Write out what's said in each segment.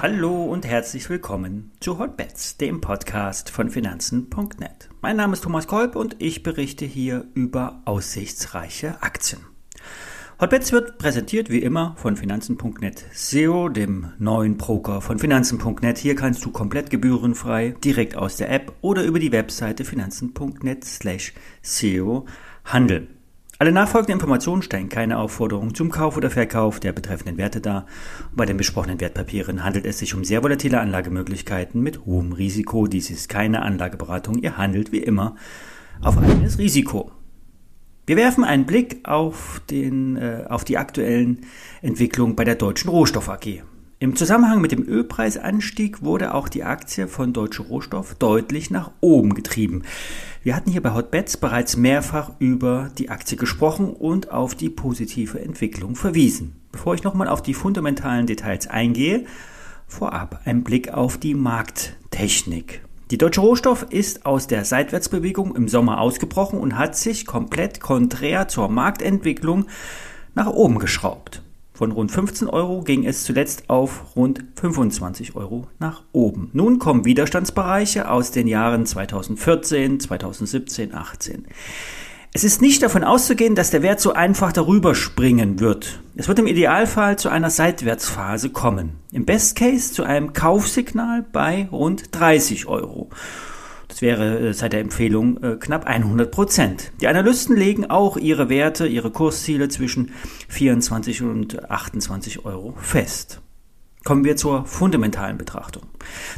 Hallo und herzlich willkommen zu Hotbets, dem Podcast von Finanzen.net. Mein Name ist Thomas Kolb und ich berichte hier über aussichtsreiche Aktien. Hotbets wird präsentiert wie immer von Finanzen.net SEO, dem neuen Broker von Finanzen.net. Hier kannst du komplett gebührenfrei direkt aus der App oder über die Webseite Finanzen.net slash SEO handeln. Alle nachfolgenden Informationen stellen keine Aufforderung zum Kauf oder Verkauf der betreffenden Werte dar. Bei den besprochenen Wertpapieren handelt es sich um sehr volatile Anlagemöglichkeiten mit hohem Risiko. Dies ist keine Anlageberatung. Ihr handelt wie immer auf eigenes Risiko. Wir werfen einen Blick auf, den, äh, auf die aktuellen Entwicklungen bei der Deutschen Rohstoff AG. Im Zusammenhang mit dem Ölpreisanstieg wurde auch die Aktie von Deutsche Rohstoff deutlich nach oben getrieben. Wir hatten hier bei Hotbets bereits mehrfach über die Aktie gesprochen und auf die positive Entwicklung verwiesen. Bevor ich nochmal auf die fundamentalen Details eingehe, vorab ein Blick auf die Markttechnik. Die Deutsche Rohstoff ist aus der Seitwärtsbewegung im Sommer ausgebrochen und hat sich komplett konträr zur Marktentwicklung nach oben geschraubt. Von rund 15 Euro ging es zuletzt auf rund 25 Euro nach oben. Nun kommen Widerstandsbereiche aus den Jahren 2014, 2017, 18. Es ist nicht davon auszugehen, dass der Wert so einfach darüber springen wird. Es wird im Idealfall zu einer Seitwärtsphase kommen. Im Best Case zu einem Kaufsignal bei rund 30 Euro. Das wäre äh, seit der Empfehlung äh, knapp 100 Prozent. Die Analysten legen auch ihre Werte, ihre Kursziele zwischen 24 und 28 Euro fest. Kommen wir zur fundamentalen Betrachtung.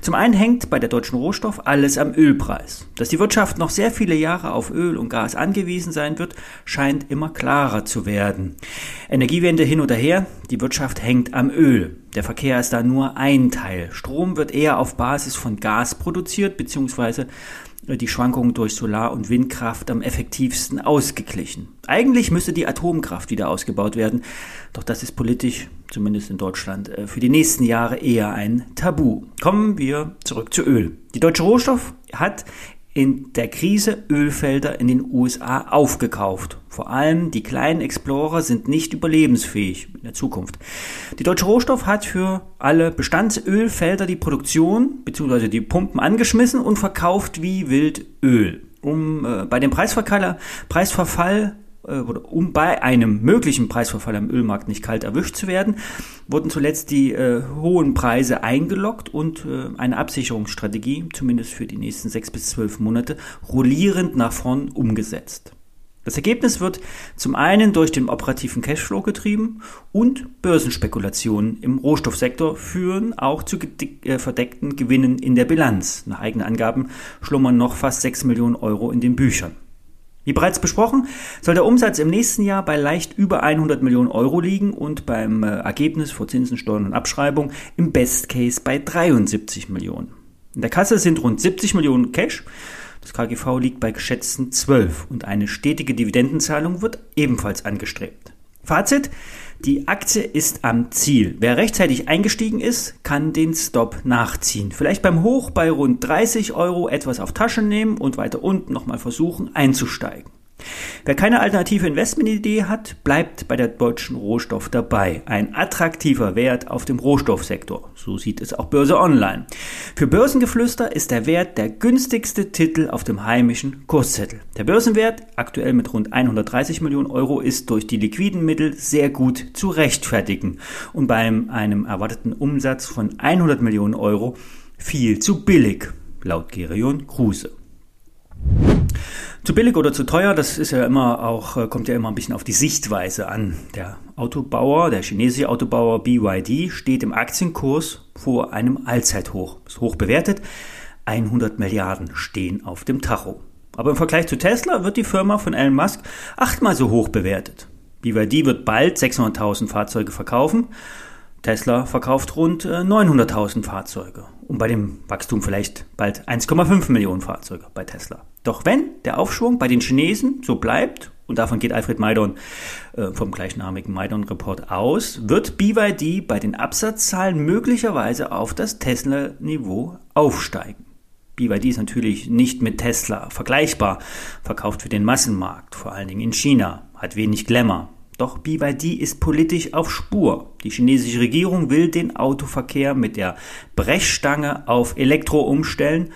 Zum einen hängt bei der deutschen Rohstoff alles am Ölpreis. Dass die Wirtschaft noch sehr viele Jahre auf Öl und Gas angewiesen sein wird, scheint immer klarer zu werden. Energiewende hin oder her, die Wirtschaft hängt am Öl. Der Verkehr ist da nur ein Teil. Strom wird eher auf Basis von Gas produziert, beziehungsweise die Schwankungen durch Solar- und Windkraft am effektivsten ausgeglichen. Eigentlich müsste die Atomkraft wieder ausgebaut werden, doch das ist politisch, zumindest in Deutschland, äh, für die nächsten Jahre eher ein Tabu. Kommen wir zurück zu Öl. Die Deutsche Rohstoff hat in der Krise Ölfelder in den USA aufgekauft. Vor allem die kleinen Explorer sind nicht überlebensfähig in der Zukunft. Die Deutsche Rohstoff hat für alle Bestandsölfelder die Produktion bzw. die Pumpen angeschmissen und verkauft wie wild Öl. Um äh, bei dem Preisverfall, Preisverfall äh, um bei einem möglichen Preisverfall am Ölmarkt nicht kalt erwischt zu werden, wurden zuletzt die äh, hohen Preise eingeloggt und äh, eine Absicherungsstrategie, zumindest für die nächsten sechs bis zwölf Monate, rollierend nach vorn umgesetzt. Das Ergebnis wird zum einen durch den operativen Cashflow getrieben und Börsenspekulationen im Rohstoffsektor führen auch zu äh, verdeckten Gewinnen in der Bilanz. Nach eigenen Angaben schlummern noch fast 6 Millionen Euro in den Büchern. Wie bereits besprochen, soll der Umsatz im nächsten Jahr bei leicht über 100 Millionen Euro liegen und beim äh, Ergebnis vor Zinsen, Steuern und Abschreibung im Best Case bei 73 Millionen. In der Kasse sind rund 70 Millionen Cash. Das KGV liegt bei geschätzten 12 und eine stetige Dividendenzahlung wird ebenfalls angestrebt. Fazit, die Aktie ist am Ziel. Wer rechtzeitig eingestiegen ist, kann den Stop nachziehen. Vielleicht beim Hoch bei rund 30 Euro etwas auf Tasche nehmen und weiter unten nochmal versuchen einzusteigen. Wer keine alternative Investmentidee hat, bleibt bei der deutschen Rohstoff dabei. Ein attraktiver Wert auf dem Rohstoffsektor. So sieht es auch Börse Online. Für Börsengeflüster ist der Wert der günstigste Titel auf dem heimischen Kurszettel. Der Börsenwert, aktuell mit rund 130 Millionen Euro, ist durch die liquiden Mittel sehr gut zu rechtfertigen und bei einem erwarteten Umsatz von 100 Millionen Euro viel zu billig, laut Gerion Kruse. Zu billig oder zu teuer, das ist ja immer auch, äh, kommt ja immer ein bisschen auf die Sichtweise an. Der Autobauer, der chinesische Autobauer BYD steht im Aktienkurs vor einem Allzeithoch. Ist hoch bewertet. 100 Milliarden stehen auf dem Tacho. Aber im Vergleich zu Tesla wird die Firma von Elon Musk achtmal so hoch bewertet. BYD wird bald 600.000 Fahrzeuge verkaufen. Tesla verkauft rund 900.000 äh, Fahrzeuge. Und bei dem Wachstum vielleicht bald 1,5 Millionen Fahrzeuge bei Tesla. Doch wenn der Aufschwung bei den Chinesen so bleibt, und davon geht Alfred Maidon äh, vom gleichnamigen Maidon Report aus, wird BYD bei den Absatzzahlen möglicherweise auf das Tesla-Niveau aufsteigen. BYD ist natürlich nicht mit Tesla vergleichbar, verkauft für den Massenmarkt, vor allen Dingen in China, hat wenig Glamour. Doch BYD ist politisch auf Spur. Die chinesische Regierung will den Autoverkehr mit der Brechstange auf Elektro umstellen,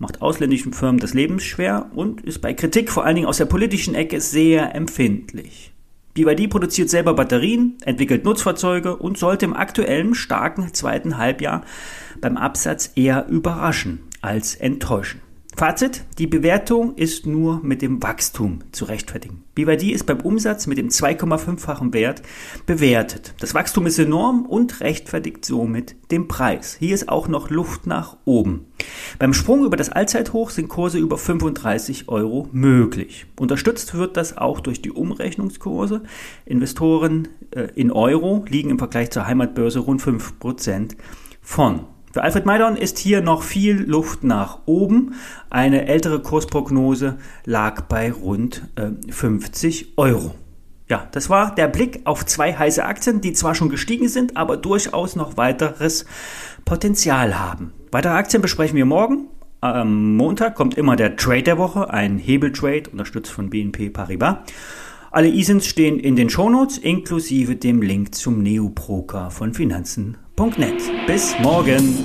macht ausländischen Firmen das Leben schwer und ist bei Kritik vor allen Dingen aus der politischen Ecke sehr empfindlich. BYD produziert selber Batterien, entwickelt Nutzfahrzeuge und sollte im aktuellen starken zweiten Halbjahr beim Absatz eher überraschen als enttäuschen. Fazit, die Bewertung ist nur mit dem Wachstum zu rechtfertigen. BYD ist beim Umsatz mit dem 2,5-fachen Wert bewertet. Das Wachstum ist enorm und rechtfertigt somit den Preis. Hier ist auch noch Luft nach oben. Beim Sprung über das Allzeithoch sind Kurse über 35 Euro möglich. Unterstützt wird das auch durch die Umrechnungskurse. Investoren äh, in Euro liegen im Vergleich zur Heimatbörse rund 5% von. Für Alfred Maidon ist hier noch viel Luft nach oben. Eine ältere Kursprognose lag bei rund äh, 50 Euro. Ja, das war der Blick auf zwei heiße Aktien, die zwar schon gestiegen sind, aber durchaus noch weiteres Potenzial haben. Weitere Aktien besprechen wir morgen. Am Montag kommt immer der Trade der Woche, ein Hebeltrade, unterstützt von BNP Paribas. Alle ISINs stehen in den Shownotes, inklusive dem Link zum Neobroker von Finanzen. Bis morgen.